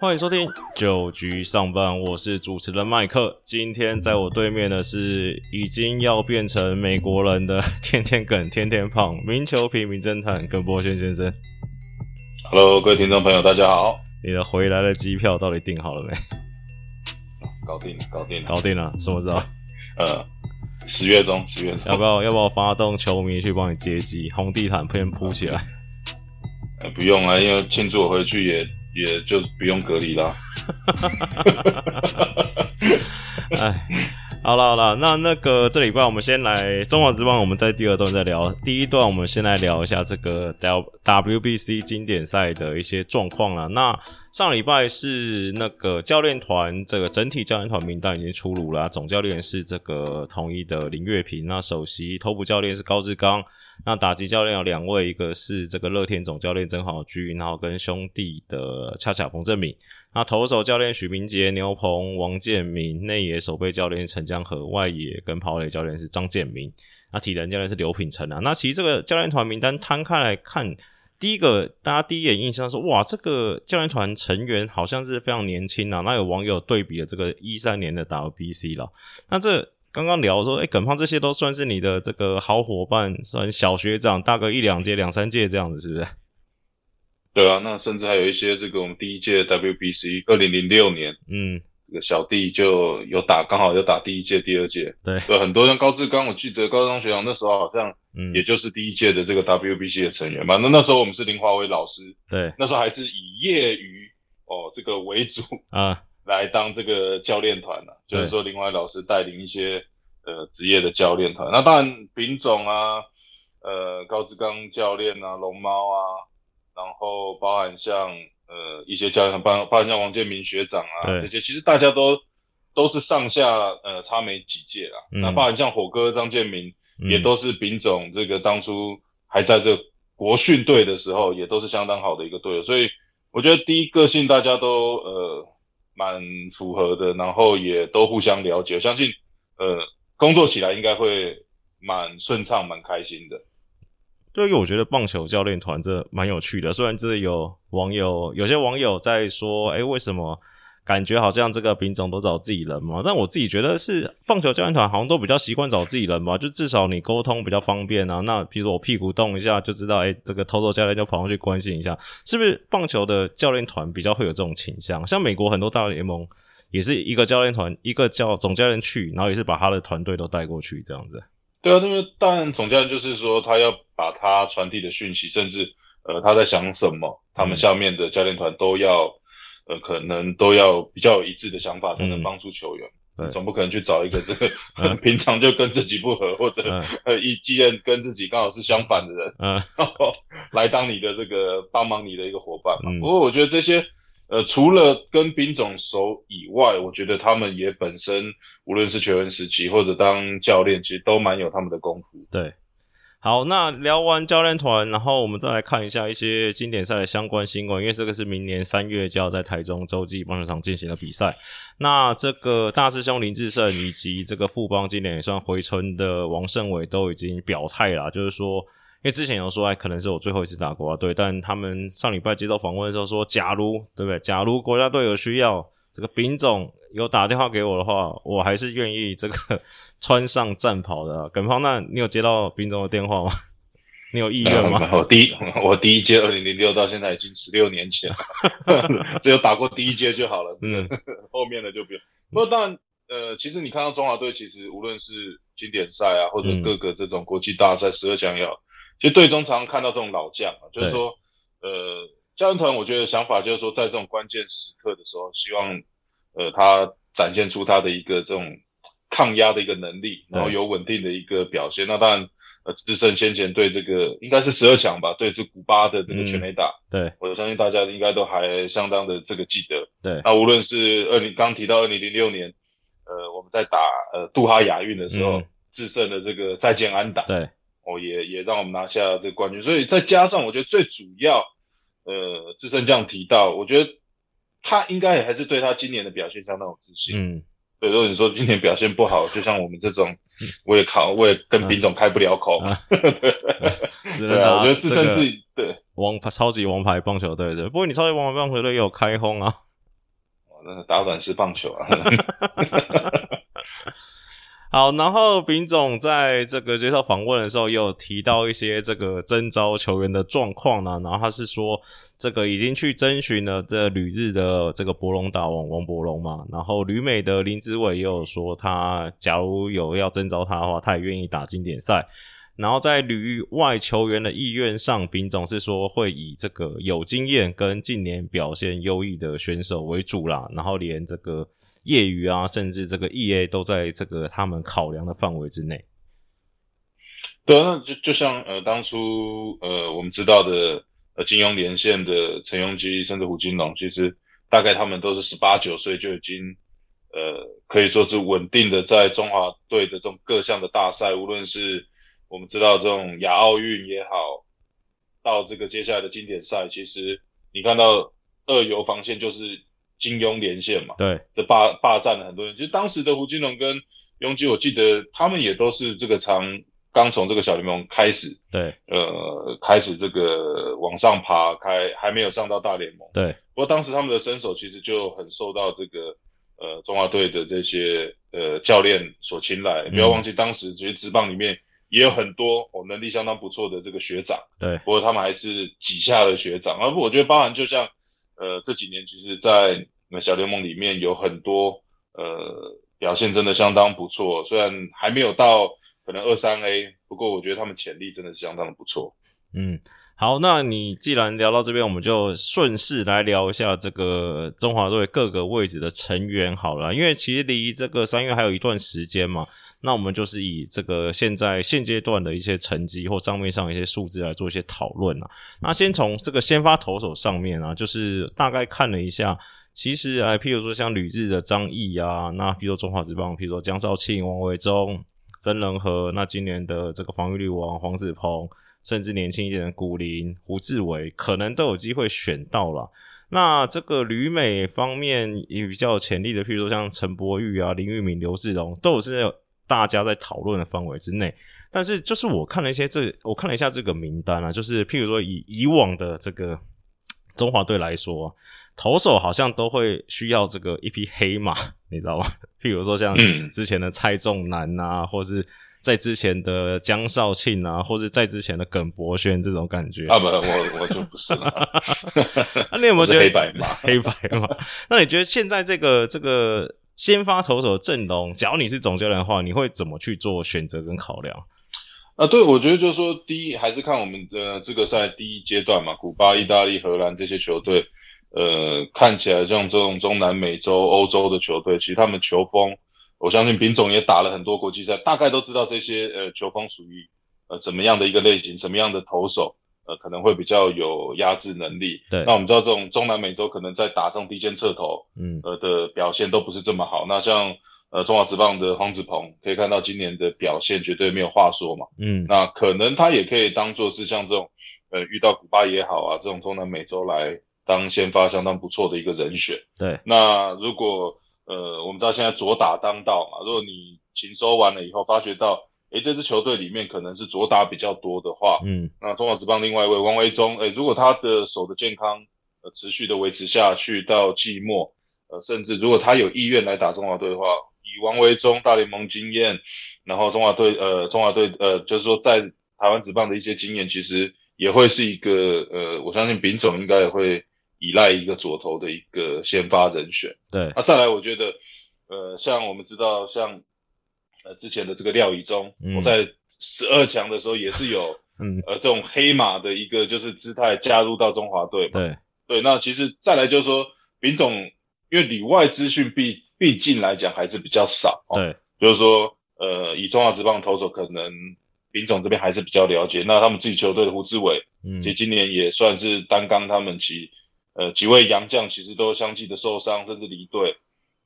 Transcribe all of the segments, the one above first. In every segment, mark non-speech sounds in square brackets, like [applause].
欢迎收听九局上班，我是主持人麦克。今天在我对面的是已经要变成美国人的 [laughs] 天天梗、天天胖、名球评名侦探耿博轩先生。Hello，各位听众朋友，大家好。你的回来的机票到底订好了没？搞定了，搞定了，搞定了，什么时候？呃，十月中，十月中，要不要要不要发动球迷去帮你接机？红地毯先铺起来。呃，不用了，因为庆祝我回去也也就不用隔离啦。[laughs] 哎，好了好了，那那个这礼拜我们先来中华之邦，我们在第二段再聊。第一段我们先来聊一下这个 W WBC 经典赛的一些状况了。那上礼拜是那个教练团，这个整体教练团名单已经出炉了，总教练是这个统一的林月平，那首席头部教练是高志刚，那打击教练有两位，一个是这个乐天总教练曾豪居，然后跟兄弟的恰恰彭正敏。那投手教练许明杰、牛鹏王建民，内野守备教练陈江河，外野跟跑垒教练是张建明，那体能教练是刘品成啊。那其实这个教练团名单摊开来看，第一个大家第一眼印象说哇，这个教练团成员好像是非常年轻啊。那有网友对比了这个一三年的 WBC 了，那这刚刚聊说，哎、耿胖这些都算是你的这个好伙伴，算小学长，大个一两届、两三届这样子，是不是？对啊，那甚至还有一些这个我们第一届 WBC 二零零六年，嗯，这个小弟就有打，刚好有打第一届、第二届。对，对，很多人高志刚，我记得高中学长那时候好像嗯，也就是第一届的这个 WBC 的成员嘛。那那时候我们是林华伟老师，对那时候还是以业余哦这个为主，啊，来当这个教练团了、对就是说林怀老师带领一些呃职业的教练团。那当然丙总啊，呃高志刚教练啊，龙猫啊，然后包含像呃一些教练团，包包含像王建民学长啊这些，其实大家都都是上下呃差没几届啦。嗯那包含像火哥张建民，嗯也都是丙总这个当初还在这国训队的时候，也都是相当好的一个队友，所以我觉得第一个性大家都呃蛮符合的，然后也都互相了解，我相信呃工作起来应该会蛮顺畅、蛮开心的。对，因为我觉得棒球教练团这蛮有趣的。虽然这有网友，有些网友在说，哎，为什么感觉好像这个品种都找自己人嘛？但我自己觉得是棒球教练团好像都比较习惯找自己人吧，就至少你沟通比较方便啊。那比如说我屁股动一下就知道，哎，这个投手教练就跑上去关心一下，是不是棒球的教练团比较会有这种倾向？像美国很多大联盟也是一个教练团，一个叫总教练去，然后也是把他的团队都带过去这样子。对啊，那么但总教练就是说他要把他传递的讯息，甚至呃他在想什么，他们下面的教练团都要呃可能都要比较有一致的想法，才能嗯。帮助球员。总不可能去找一个这个、嗯。[laughs] 平常就跟自己不合，或者、嗯。呃一意见跟自己刚好是相反的人，嗯。然后来当你的这个帮忙你的一个伙伴嘛。嗯。不过我觉得这些呃除了跟兵总熟以外，我觉得他们也本身无论是球员时期或者当教练，其实都蛮有他们的功夫。对，好，那聊完教练团，然后我们再来看一下一些经典赛的相关新闻，因为这个是明年三月就要在台中洲际棒球场进行的比赛。那这个大师兄林志胜以及这个富邦今年也算回春的王胜伟都已经表态啦，就是说。因为之前有说，哎，可能是我最后一次打国家队，但他们上礼拜接受访问的时候说，假如对不对？假如国家队有需要，这个丙总有打电话给我的话，我还是愿意这个穿上战袍的、啊。耿胖，那你有接到丙总的电话吗？[laughs] 你有意愿吗？我第一我第一届二零零六到现在已经十六年前了，[laughs] 只有打过第一届就好了，嗯，[laughs] 后面的就不用。不过当然，呃，其实你看到中华队，其实无论是经典赛啊，或者嗯各个这种国际大赛十二强也好，其实队中常常看到这种老将啊，就是说，呃，教练团我觉得想法就是说，在这种关键时刻的时候，希望呃他展现出他的一个这种抗压的一个能力，然后有稳定的一个表现。那当然，呃，智胜先前对这个应该是十二强吧，对这古巴的这个全垒打，对。我相信大家应该都还相当的这个记得。对，那无论是二零刚提到二零零六年，呃，我们在打呃杜哈亚运的时候，嗯。制胜的这个再见安打，对，哦，也也让我们拿下这个冠军。所以再加上我觉得最主要，呃，智胜这样提到，我觉得他应该也还是对他今年的表现相当有自信。嗯，对，如果你说今年表现不好，就像我们这种，我也考，我也跟丙总开不了口。[laughs] 啊只能我觉得自这个称自己对王牌超级王牌棒球队对，不过你超级王牌棒球队也有开轰啊，那打软式棒球啊。[laughs] [laughs] 好，然后丙总在这个接受访问的时候，也有提到一些这个征召球员的状况呢。然后他是说，这个已经去征询了这旅日的这个博龙大王王博龙嘛。然后旅美的林子伟也有说，他假如有要征召他的话，他也愿意打经典赛。然后在旅外球员的意愿上，丙总是说会以这个有经验跟近年表现优异的选手为主啦。然后连这个业余啊，甚至这个 E A 都在这个他们考量的范围之内。对，那就就像呃当初呃我们知道的呃金庸连线的陈庸基，甚至胡金龙，其实大概他们都是十八九岁就已经呃可以说是稳定的在中华队的这种各项的大赛，无论是我们知道这种亚奥运也好，到这个接下来的经典赛，其实你看到二游防线就是金庸连线嘛，对，这霸霸占了很多人。其实当时的胡金龙跟雍基，我记得他们也都是这个常刚从这个小联盟开始，对，呃，开始这个往上爬，开还没有上到大联盟。对，不过当时他们的身手其实就很受到这个呃中华队的这些呃教练所青睐。不要忘记，当时其实职棒里面。也有很多哦，能力相当不错的这个学长，对，不过他们还是几下的学长。而我觉得，包含就像呃这几年，其实，在小联盟里面有很多呃表现真的相当不错，虽然还没有到可能二三 A，不过我觉得他们潜力真的是相当的不错。嗯，好，那你既然聊到这边，我们就顺势来聊一下这个中华队各个位置的成员好了，因为其实离这个三月还有一段时间嘛。那我们就是以这个现在现阶段的一些成绩或账面上一些数字来做一些讨论啊。那先从这个先发投手上面啊，就是大概看了一下，其实哎，譬如说像吕日的张毅啊，那譬如说中华之邦，譬如说江少庆、王维忠、曾仁和，那今年的这个防御率王黄子鹏，甚至年轻一点的古林、胡志伟，可能都有机会选到了。那这个旅美方面也比较有潜力的，譬如说像陈柏宇啊、林玉敏、刘志荣，都是。大家在讨论的范围之内，但是就是我看了一些这，我看了一下这个名单啊，就是譬如说以以往的这个中华队来说，投手好像都会需要这个一匹黑马，你知道吗？[laughs] 譬如说像之前的蔡仲南啊，或是在之前的江少庆啊，或是在之前的耿博轩这种感觉啊，不，我我就不是了。[laughs] 那你有没有觉得黑白嘛？黑白嘛？[laughs] 那你觉得现在这个这个？先发投手阵容，假如你是总教练的话，你会怎么去做选择跟考量？啊，对，我觉得就是说，第一还是看我们的这个赛第一阶段嘛，古巴、意大利、荷兰这些球队，呃，看起来像这种中南美洲、欧洲的球队，其实他们球风，我相信丙总也打了很多国际赛，大概都知道这些呃球风属于呃怎么样的一个类型，什么样的投手。呃，可能会比较有压制能力。对，那我们知道这种中南美洲可能在打这种低肩侧投，嗯，呃的表现都不是这么好。那像呃中华职棒的黄子鹏，可以看到今年的表现绝对没有话说嘛。嗯，那可能他也可以当做是像这种呃遇到古巴也好啊，这种中南美洲来当先发相当不错的一个人选。对，那如果呃我们知道现在左打当道嘛，如果你勤收完了以后发觉到。诶，这支球队里面可能是左打比较多的话，嗯，那中华职棒另外一位王维忠，诶，如果他的手的健康呃持续的维持下去到季末，呃，甚至如果他有意愿来打中华队的话，以王维忠大联盟经验，然后中华队呃中华队呃就是说在台湾职棒的一些经验，其实也会是一个呃，我相信丙总应该也会依赖一个左投的一个先发人选。对，那再来我觉得，呃，像我们知道像。呃，之前的这个廖以中，我在十二强的时候也是有，[laughs] 嗯，呃，这种黑马的一个就是姿态加入到中华队。对对，那其实再来就是说，丙总因为里外资讯毕毕竟来讲还是比较少，对，就是说，呃，以中华职棒投手可能丙总这边还是比较了解。那他们自己球队的胡志伟，嗯，其实今年也算是担纲他们其呃几位洋将，其实都相继的受伤甚至离队。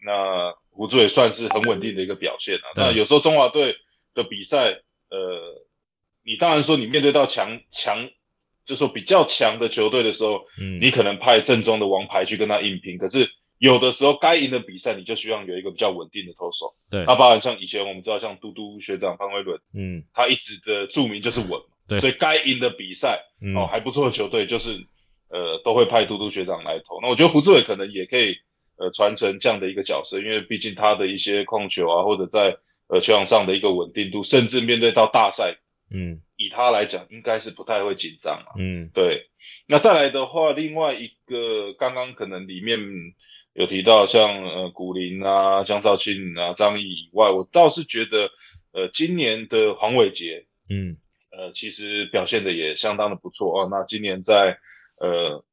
那胡志伟算是很稳定的一个表现啊。那有时候中华队的比赛，呃，你当然说你面对到强强，就说比较强的球队的时候，嗯，你可能派正宗的王牌去跟他硬拼。可是有的时候该赢的比赛，你就需要有一个比较稳定的投手。对，那包含像以前我们知道像嘟嘟学长潘威伦，嗯，他一直的著名就是稳。对，所以该赢的比赛，哦，还不错的球队就是，呃，都会派嘟嘟学长来投。那我觉得胡志伟可能也可以。呃传承这样的一个角色，因为毕竟他的一些控球啊，或者在呃球场上的一个稳定度，甚至面对到大赛，嗯，以他来讲，应该是不太会紧张啊。嗯，对。那再来的话，另外一个刚刚可能里面有提到像呃古林啊、江少庆啊、张毅以外，我倒是觉得呃今年的黄伟杰，嗯，呃其实表现的也相当的不错哦。那今年在呃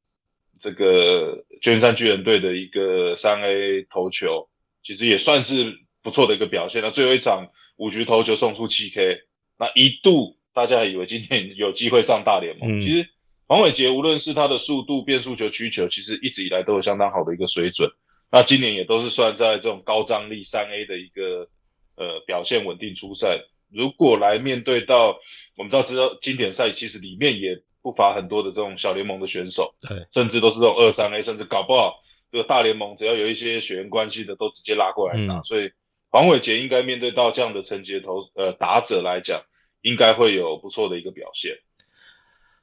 这个旧金山巨人队的一个三 A 投球，其实也算是不错的一个表现了。最后一场五局投球送出七 K，那一度大家以为今天有机会上大联盟，其实。黄伟杰无论是他的速度、变速球、曲球，其实一直以来都有相当好的一个水准。那今年也都是算在这种高张力三 A 的一个呃表现稳定出赛。如果来面对到我们知道知道经典赛，其实里面也不乏很多的这种小联盟的选手，对，甚至都是这种二三 A，甚至搞不好这个大联盟只要有一些血缘关系的，都直接拉过来打。所以黄伟杰应该面对到这样的层级投呃打者来讲，应该会有不错的一个表现。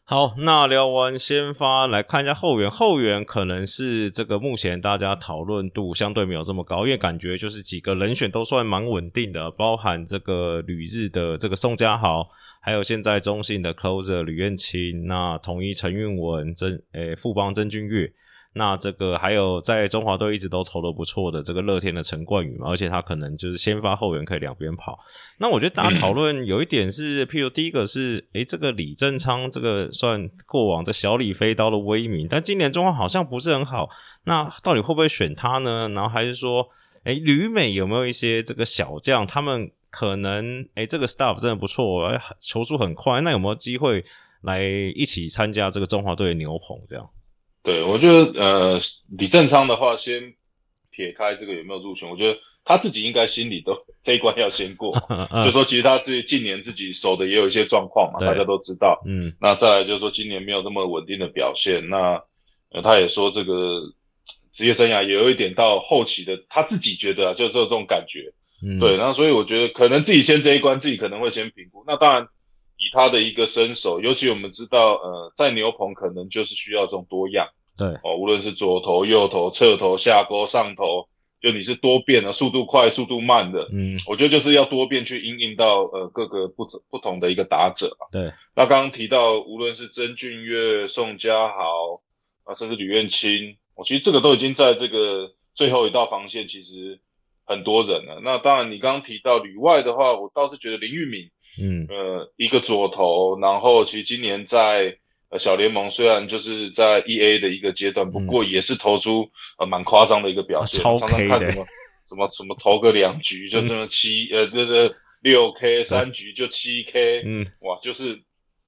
好，那聊完先发，来看一下后援。后援可能是这个目前大家讨论度相对没有这么高，因为感觉就是几个人选都算蛮稳定的，包含这个旅日的这个宋家豪，还有现在中信的 closer 吕彦青，那统一陈运文、曾诶富邦曾俊岳。那这个还有在中华队一直都投的不错的这个乐天的陈冠宇嘛，而且他可能就是先发后援可以两边跑。那我觉得大家讨论有一点是，譬如第一个是，诶，这个李正昌这个算过往这小李飞刀的威名，但今年中华好像不是很好。那到底会不会选他呢？然后还是说，诶，旅美有没有一些这个小将，他们可能诶这个 staff 真的不错，球速很快，那有没有机会来一起参加这个中华队的牛棚这样？对，我觉得呃，李正昌的话，先撇开这个有没有入选，我觉得他自己应该心里都这一关要先过。[laughs] [laughs] 就说其实他自己近年自己守的也有一些状况嘛，大家都知道。嗯，那再来就是说今年没有那么稳定的表现，那他也说这个职业生涯也有一点到后期的，他自己觉得啊，就这种感觉。嗯，对，那所以我觉得可能自己先这一关，自己可能会先评估。那当然。以他的一个身手，尤其我们知道，呃，在牛棚可能就是需要这种多样，对哦，无论是左投、右投、侧投、下勾、上投，就你是多变的，速度快、速度慢的，嗯，我觉得就是要多变去应应到呃各个不不同的一个打者对，那刚刚提到，无论是曾俊岳、宋家豪啊，甚至吕彦青，我其实这个都已经在这个最后一道防线，其实很多人了。那当然，你刚刚提到旅外的话，我倒是觉得林玉敏。嗯，呃，一个左投，然后其实今年在呃小联盟虽然就是在 E A 的一个阶段，不过也是投出呃蛮夸张的一个表现，常常看什么什么什么投个两局就这么七呃这个六 K 三局就七 K，嗯，哇，就是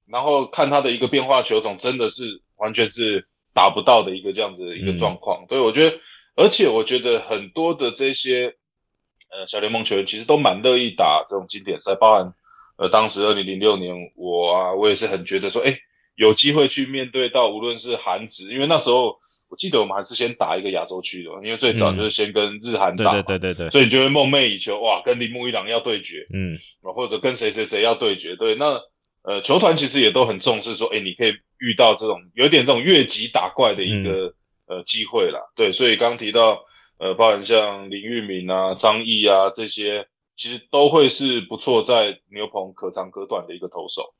然后看他的一个变化球种，真的是完全是达不到的一个这样子的一个状况，所以我觉得，而且我觉得很多的这些呃小联盟球员其实都蛮乐意打这种经典赛，包含。呃，当时二零零六年，我啊，我也是很觉得说，哎，有机会去面对到无论是韩职，因为那时候我记得我们还是先打一个亚洲区的，因为最早就是先跟日韩打，对对对对对，所以你就会梦寐以求，哇，跟铃木一郎要对决，嗯，或者跟谁谁谁要对决，对，那呃，球团其实也都很重视说，哎，你可以遇到这种有点这种越级打怪的一个呃机会啦，对，所以刚提到呃，包含像林玉敏啊、张毅啊这些。其实都会是不错，在牛棚可长可短的一个投手。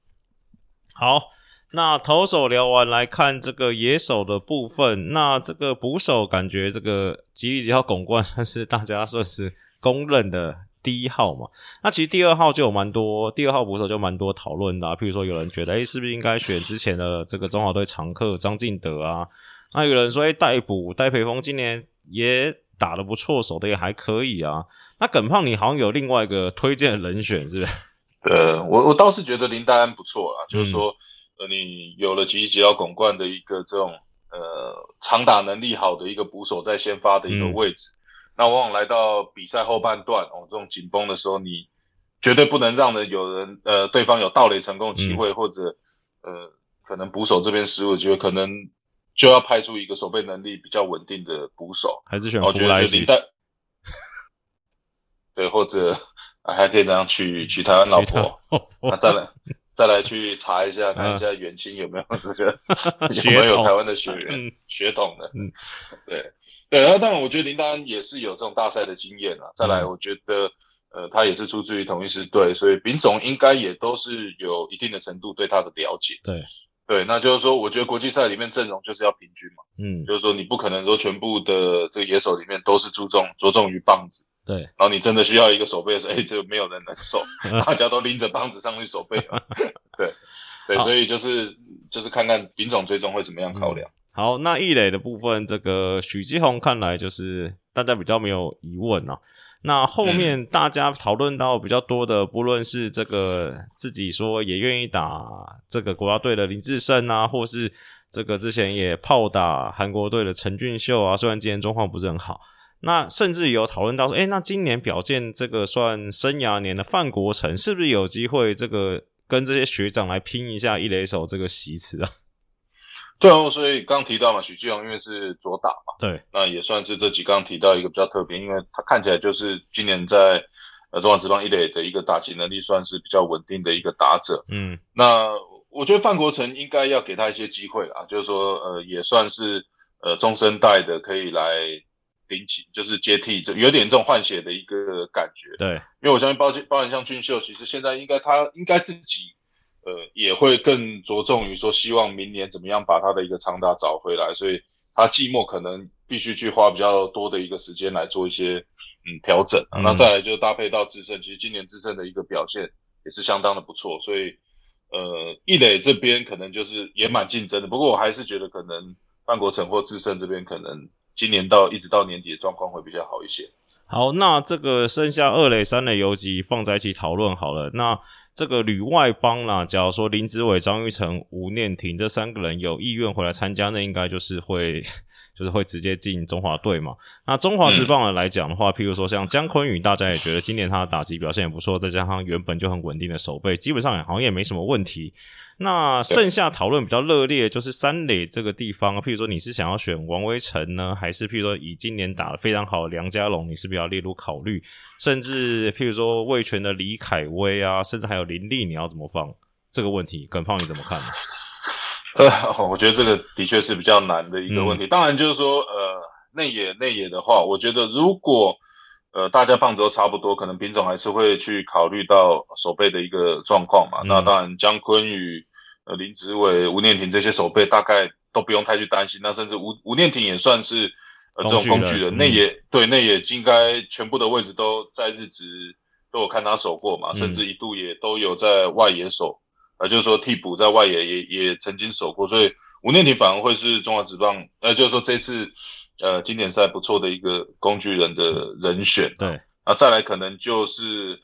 好，那投手聊完来看这个野手的部分，那这个捕手感觉这个吉利吉号拱冠算是大家算是公认的第一号嘛？那其实第二号就有蛮多，第二号捕手就蛮多讨论的，譬如说有人觉得，哎，是不是应该选之前的这个中华队常客张敬德啊？那有人说，哎，代捕戴培峰今年也。打得不错，守的也还可以啊。那耿胖，你好像有另外一个推荐的人选，是不是？[laughs] 呃，我我倒是觉得林丹安不错啊，就是说，呃，你有了吉吉奥拱冠的一个这种呃长打能力好的一个捕手在先发的一个位置，那往往来到比赛后半段哦，这种紧绷的时候，你绝对不能让人有人呃对方有盗垒成功的机会，或者呃可能捕手这边失误的机会，可能。就要派出一个守备能力比较稳定的捕手，还是选弗莱西？[laughs] 对，或者 [laughs] 还可以这样娶娶台湾老婆，那再来再来去查一下，看一下远亲有没有这个 [laughs] 有没有台湾的血缘血统的。嗯，对。对，然后当然我觉得林丹也是有这种大赛的经验啊。再来，我觉得呃他也是出自于同一支队，所以丙总应该也都是有一定的程度对他的了解。对。对，那就是说，我觉得国际赛里面阵容就是要平均嘛，嗯，就是说你不可能说全部的这个野手里面都是注重着重于棒子，对，然后你真的需要一个手背的时候，哎，就没有人能守，[laughs] 大家都拎着棒子上去守背，[laughs] 对，对，所以就是就是看看丙总最终会怎么样考量。好，那易磊的部分，这个许继宏看来就是大家比较没有疑问啊。那后面大家讨论到比较多的，不论是这个自己说也愿意打这个国家队的林志胜啊，或是这个之前也炮打韩国队的陈俊秀啊，虽然今年状况不是很好，那甚至有讨论到说，哎，那今年表现这个算生涯年的范国成，是不是有机会这个跟这些学长来拼一下一垒手这个席次啊？对哦，所以刚提到嘛，许继荣因为是左打嘛，对，那也算是这几刚提到一个比较特别，因为他看起来就是今年在呃中华职棒一垒的一个打击能力算是比较稳定的一个打者，嗯，那我觉得范国成应该要给他一些机会啦，就是说呃也算是呃中生代的可以来顶起，就是接替，就有点这种换血的一个感觉，对，因为我相信包包含像俊秀，其实现在应该他应该自己。呃，也会更着重于说，希望明年怎么样把他的一个长打找回来，所以他季末可能必须去花比较多的一个时间来做一些嗯调整。那再来就搭配到智胜，其实今年智胜的一个表现也是相当的不错，所以呃，易磊这边可能就是也蛮竞争的。不过我还是觉得可能范国成或智胜这边可能今年到一直到年底的状况会比较好一些。好，那这个剩下二垒、三垒游击放在一起讨论好了。那这个旅外帮啦，假如说林子伟、张玉成、吴念婷这三个人有意愿回来参加，那应该就是会。就是会直接进中华队嘛？那中华职棒来讲的话，譬如说像姜昆宇，大家也觉得今年他的打击表现也不错，再加上原本就很稳定的守备，基本上好像也没什么问题。那剩下讨论比较热烈，就是三垒这个地方，譬如说你是想要选王威成呢，还是譬如说以今年打的非常好的梁家龙，你是不是要列入考虑？甚至譬如说魏权的李凯威啊，甚至还有林立，你要怎么放这个问题？耿胖你怎么看？呃，[laughs] 我觉得这个的确是比较难的一个问题。当然，就是说，呃，内野内野的话，我觉得如果呃大家棒子都差不多，可能品种还是会去考虑到手背的一个状况嘛。那当然，姜昆宇、呃林子伟、吴念婷这些手背大概都不用太去担心。那甚至吴吴念婷也算是呃这种工具人，内野对内野应该全部的位置都在日职都有看他守过嘛，甚至一度也都有在外野守。呃，就是说替补在外野也也曾经守过，所以吴念婷反而会是中华职棒，呃，就是说这次呃经典赛不错的一个工具人的人选。对，那再来可能就是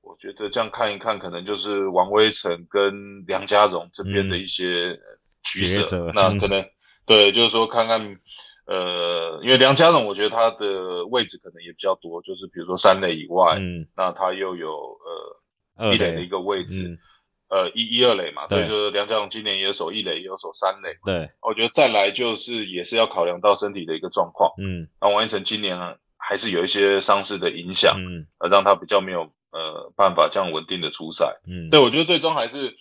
我觉得这样看一看，可能就是王威成跟梁家荣这边的一些取舍。那可能对，就是说看看呃，因为梁家荣我觉得他的位置可能也比较多，就是比如说三垒以外，嗯，那他又有呃一垒的一个位置。呃，一一二垒嘛，对，就是梁家荣今年也有守一垒，也有守三垒。对，我觉得再来就是也是要考量到身体的一个状况。嗯，那王一成今年还是有一些伤势的影响，嗯，呃，让他比较没有呃办法这样稳定的出赛。嗯，对，我觉得最终还是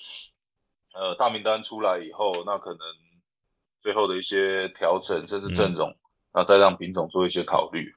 呃大名单出来以后，那可能最后的一些调整甚至阵容，那再让丙总做一些考虑。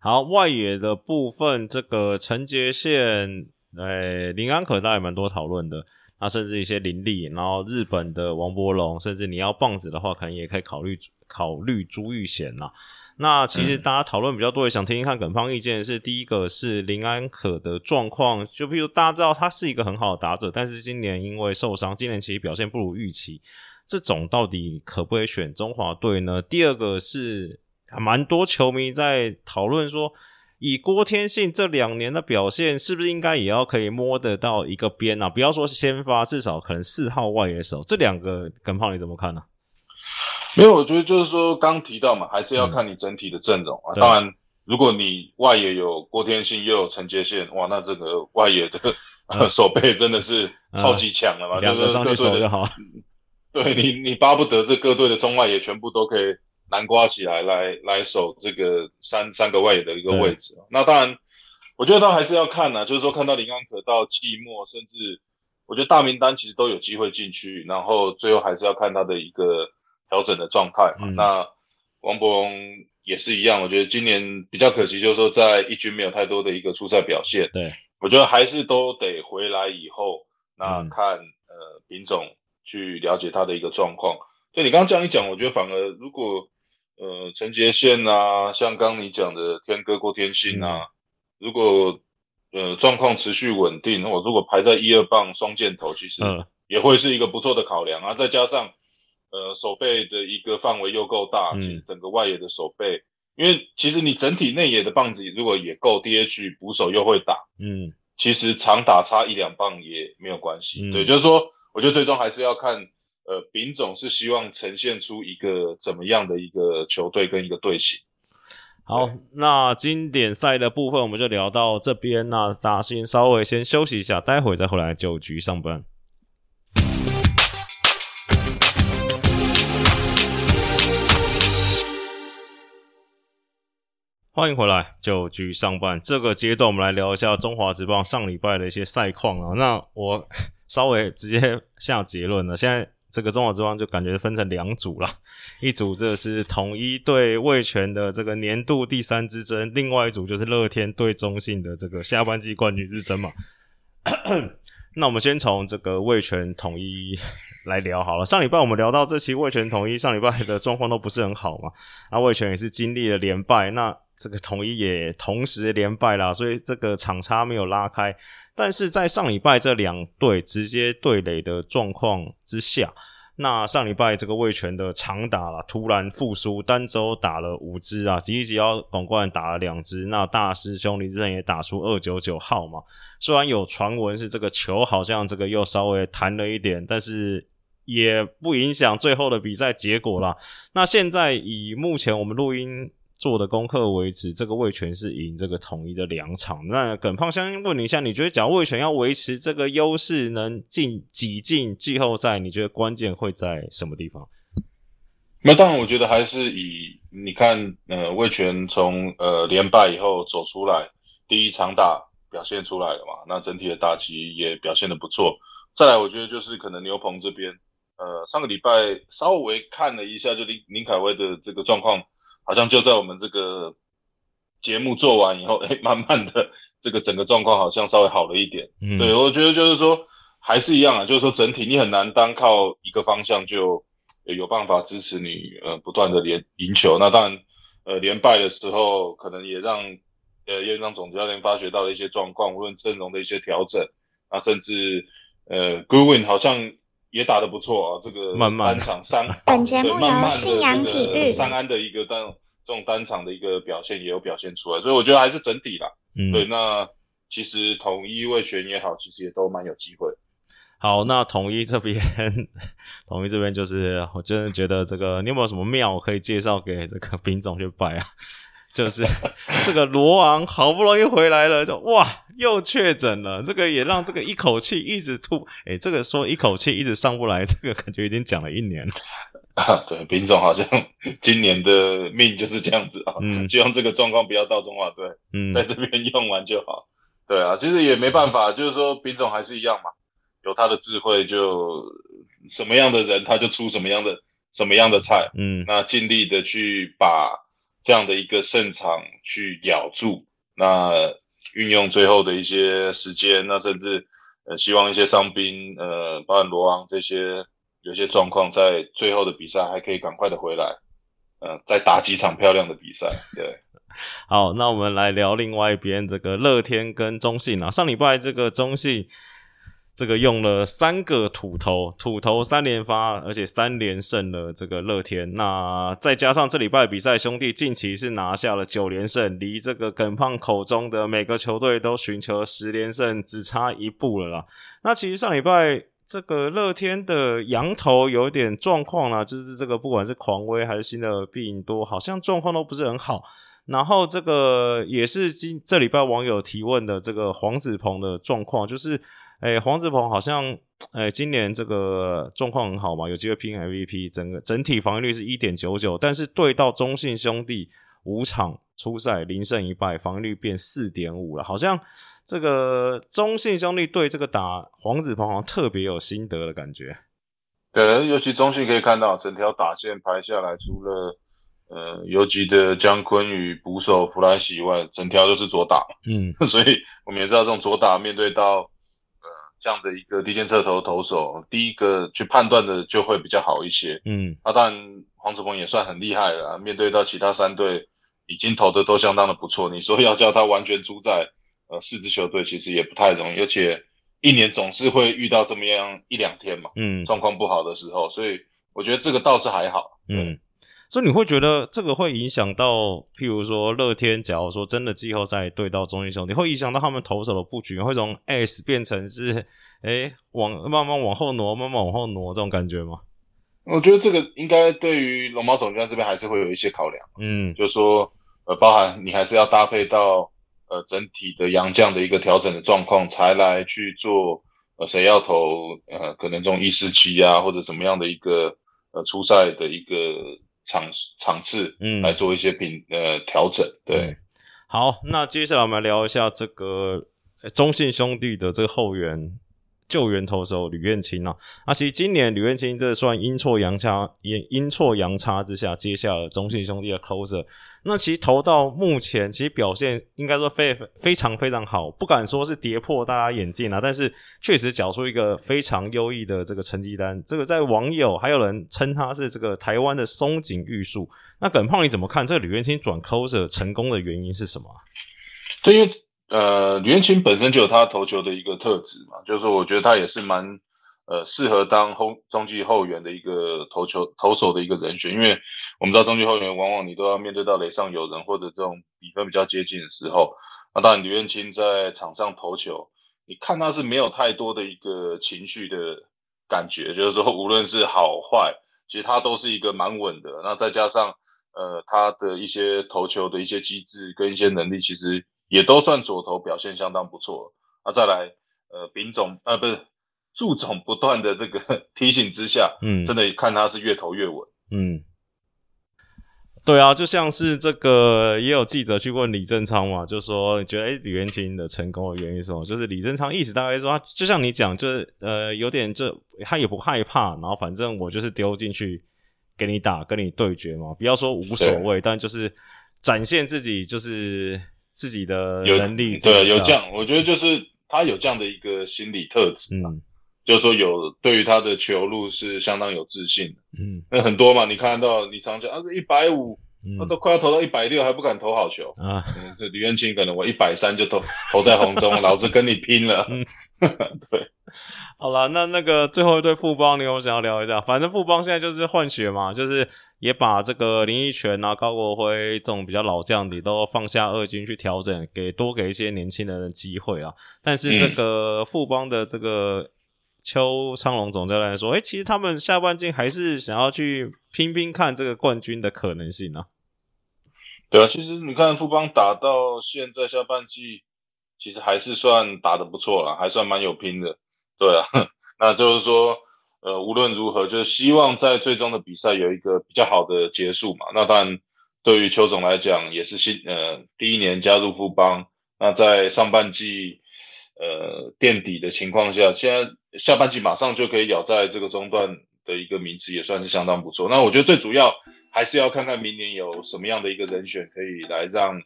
好，外野的部分，这个陈杰宪，哎，林安可大也蛮多讨论的。那甚至一些林立，然后日本的王伯龙，甚至你要棒子的话，可能也可以考虑考虑朱玉贤呐。那其实大家讨论比较多，也想听听看耿方意见是第一个是林安可的状况，就比如大家知道他是一个很好的打者，但是今年因为受伤，今年其实表现不如预期，这种到底可不可以选中华队呢？第二个是蛮多球迷在讨论说。以郭天信这两年的表现，是不是应该也要可以摸得到一个边啊？不要说先发，至少可能四号外野手这两个，耿胖你怎么看呢？没有，我觉得就是说刚提到嘛，还是要看你整体的阵容啊。当然，如果你外野有郭天信又有陈杰宪，哇，那这个外野的 [laughs] 手背真的是超级强了嘛？两个上去守就好。[laughs] 对你，你巴不得这各队的中外野全部都可以。南瓜起来，来来守这个三三个外野的一个位置。那当然，我觉得他还是要看呢，就是说看到林安可到季末，甚至我觉得大名单其实都有机会进去，然后最后还是要看他的一个调整的状态嘛。那王博龙也是一样，我觉得今年比较可惜，就是说在一军没有太多的一个出赛表现。对，我觉得还是都得回来以后，那看呃品种去了解他的一个状况。对你刚刚这样一讲，我觉得反而如果呃陈杰宪啊，像刚你讲的天哥过天星啊，如果呃状况持续稳定，我如果排在一二棒双箭头，其实也会是一个不错的考量啊。再加上呃手背的一个范围又够大，其实整个外野的手背，因为其实你整体内野的棒子如果也够 DH 捕手又会打，嗯，其实长打差一两棒也没有关系。对，就是说，我觉得最终还是要看。呃，丙总是希望呈现出一个怎么样的一个球队跟一个队形。好，那经典赛的部分我们就聊到这边。那大家先稍微先休息一下，待会再回来九局上班。欢迎回来九局上班这个阶段，我们来聊一下中华职棒上礼拜的一些赛况啊。那我 [laughs] 稍微直接下结论了，现在。这个中华之邦就感觉分成两组了，一组这是统一对魏权的这个年度第三之争，另外一组就是乐天对中信的这个下半季冠军之争嘛。[coughs] 那我们先从这个魏权统一来聊好了。上礼拜我们聊到这期魏权统一上礼拜的状况都不是很好嘛，那魏权也是经历了连败，那。这个统一也同时连败啦，所以这个场差没有拉开。但是在上礼拜这两队直接对垒的状况之下，那上礼拜这个魏权的长打了突然复苏，单周打了五支啊，吉吉要广冠打了两支，那大师兄李志成也打出二九九号嘛。虽然有传闻是这个球好像这个又稍微弹了一点，但是也不影响最后的比赛结果啦。那现在以目前我们录音。做的功课为止，这个魏权是赢这个统一的两场。那耿胖先问你一下，你觉得假如魏权要维持这个优势，能进挤进季后赛，你觉得关键会在什么地方？那当然，我觉得还是以你看，呃，魏权从呃连败以后走出来，第一场打表现出来了嘛，那整体的打击也表现的不错。再来，我觉得就是可能牛棚这边，呃，上个礼拜稍微看了一下，就林林凯威的这个状况。好像就在我们这个节目做完以后，哎，[laughs] 慢慢的这个整个状况好像稍微好了一点。嗯，对我觉得就是说还是一样啊，就是说整体你很难单靠一个方向就有办法支持你呃不断的连赢球。那当然呃连败的时候，可能也让呃也让总教练发觉到了一些状况，无论阵容的一些调整啊，甚至呃 Goodwin 好像也打得不错啊，这个单场三 [laughs] 本节目由信仰体育三安的一个单。这种单场的一个表现也有表现出来，所以我觉得还是整体啦。嗯，对，那其实统一卫权也好，其实也都蛮有机会。好，那统一这边，[laughs] 统一这边就是，我真的觉得这个，你有没有什么庙可以介绍给这个 [laughs] 兵总去拜啊？就是 [laughs] 这个罗昂好不容易回来了，就哇，又确诊了，这个也让这个一口气一直吐，哎，这个说一口气一直上不来，这个感觉已经讲了一年了。啊，对，品种好像今年的命就是这样子啊，嗯，希望这个状况不要到中华队，嗯，在这边用完就好。对啊，其实也没办法，就是说品种还是一样嘛，有他的智慧，就什么样的人他就出什么样的什么样的菜，嗯，那尽力的去把这样的一个胜场去咬住，那运用最后的一些时间，那甚至呃希望一些伤兵，呃，包含罗昂这些。有些状况在最后的比赛还可以赶快的回来，嗯，再打几场漂亮的比赛。[laughs] 对，好，那我们来聊另外一边这个乐天跟中信啊。上礼拜这个中信这个用了三个土头，土头三连发，而且三连胜了这个乐天。那再加上这礼拜比赛，兄弟近期是拿下了九连胜，离这个耿胖口中的每个球队都寻求十连胜只差一步了啦。那其实上礼拜。这个乐天的羊头有点状况了，就是这个不管是狂威还是新的必赢多，好像状况都不是很好。然后这个也是今这礼拜网友提问的这个黄子鹏的状况，就是诶黄子鹏好像哎今年这个状况很好嘛，有机会拼 MVP，整个整体防御率是一点九九，但是对到中信兄弟五场初赛零胜一败，防御率变四点五了，好像。这个中信兄弟对这个打黄子鹏好像特别有心得的感觉。对，尤其中信可以看到整条打线排下来，除了呃游击的姜昆宇、捕手弗莱西以外，整条都是左打，嗯，[laughs] 所以我们也知道这种左打面对到呃这样的一个低肩侧投投手，第一个去判断的就会比较好一些。嗯，那当然黄子鹏也算很厉害了，面对到其他三队已经投的都相当的不错，你说要叫他完全主宰呃四支球队，其实也不太容易，而且一年总是会遇到这么样一两天嘛，嗯，状况不好的时候，所以我觉得这个倒是还好。嗯，所以你会觉得这个会影响到，譬如说乐天，假如说真的季后赛对到中信兄弟，会影响到他们投手的布局，会从 S 变成是，哎，往慢慢往后挪，慢慢往后挪这种感觉吗？我觉得这个应该对于龙猫总监这边还是会有一些考量，嗯，就是说，呃，包含你还是要搭配到呃整体的洋将的一个调整的状况，才来去做呃谁要投呃可能这种一四七啊或者怎么样的一个呃初赛的一个场场次，嗯来做一些品呃调整，对。好，那接下来我们来聊一下这个呃中信兄弟的这个后援救援投手吕彦青啊。那其实今年吕彦青这算阴错阳差，阴阴错阳差之下接下了中信兄弟的 closer。那其实投到目前，其实表现应该说非非常非常好，不敢说是跌破大家眼镜啊，但是确实缴出一个非常优异的这个成绩单。这个在网友还有人称他是这个台湾的松井玉树。那耿胖你怎么看这个吕彦青转 closer 成功的原因是什么？对，因为呃，吕彦青本身就有他投球的一个特质嘛，就是，我觉得他也是蛮呃适合当后中继后援的一个投球投手的一个人选，因为我们知道中继后援往往你都要面对到垒上有人或者这种比分比较接近的时候，那当然吕彦青在场上投球，你看他是没有太多的一个情绪的感觉，就是说无论是好坏，其实他都是一个蛮稳的，那再加上。呃，他的一些投球的一些机制跟一些能力，其实也都算左投表现相当不错。啊再来，呃，丙总呃不是祝总不断的这个 [laughs] 提醒之下，嗯，真的看他是越投越稳。嗯，对啊，就像是这个也有记者去问李正昌嘛，就说你觉得哎李元清的成功的原因是什么？就是李正昌意思大概说，他就像你讲，就是呃有点就他也不害怕，然后反正我就是丢进去。给你打，跟你对决嘛，不要说无所谓，但就是展现自己，就是自己的能力。对，有这样，我觉得就是他有这样的一个心理特质，嗯，就是说有对于他的球路是相当有自信的，嗯，那很多嘛，你看到你常讲啊，这一百五，他都快要投到一百六，还不敢投好球。啊。这李彦青可能我一百三就投投在红中，[laughs] 老子跟你拼了。[laughs] 对，好了，那那个最后一对富邦，你有想要聊一下？反正富邦现在就是换血嘛，就是也把这个林奕泉啊、高国辉这种比较老将你都放下二军去调整，给多给一些年轻人的机会啊。但是这个富邦的这个邱昌龙总教练说，哎，其实他们下半季还是想要去拼拼看这个冠军的可能性啊。对啊，其实你看富邦打到现在下半季。其实还是算打得不错了，还算蛮有拼的，对啊，[laughs] 那就是说，呃，无论如何，就是希望在最终的比赛有一个比较好的结束嘛。那当然，对于邱总来讲，也是新呃第一年加入富邦，那在上半季呃垫底的情况下，现在下半季马上就可以咬在这个中段的一个名次，也算是相当不错。那我觉得最主要还是要看看明年有什么样的一个人选可以来让。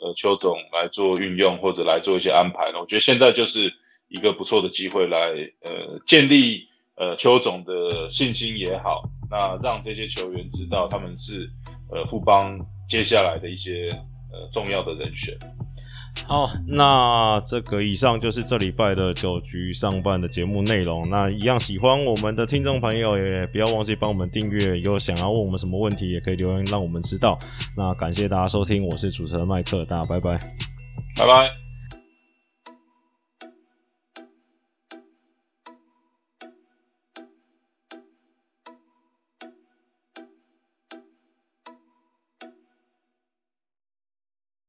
呃，邱总来做运用或者来做一些安排呢？我觉得现在就是一个不错的机会，来呃建立呃邱总的信心也好，那让这些球员知道他们是呃富邦接下来的一些呃重要的人选。好，那这个以上就是这礼拜的九局上半的节目内容。那一样喜欢我们的听众朋友，也不要忘记帮我们订阅。有想要问我们什么问题，也可以留言让我们知道。那感谢大家收听，我是主持人麦克，大家拜拜，拜拜。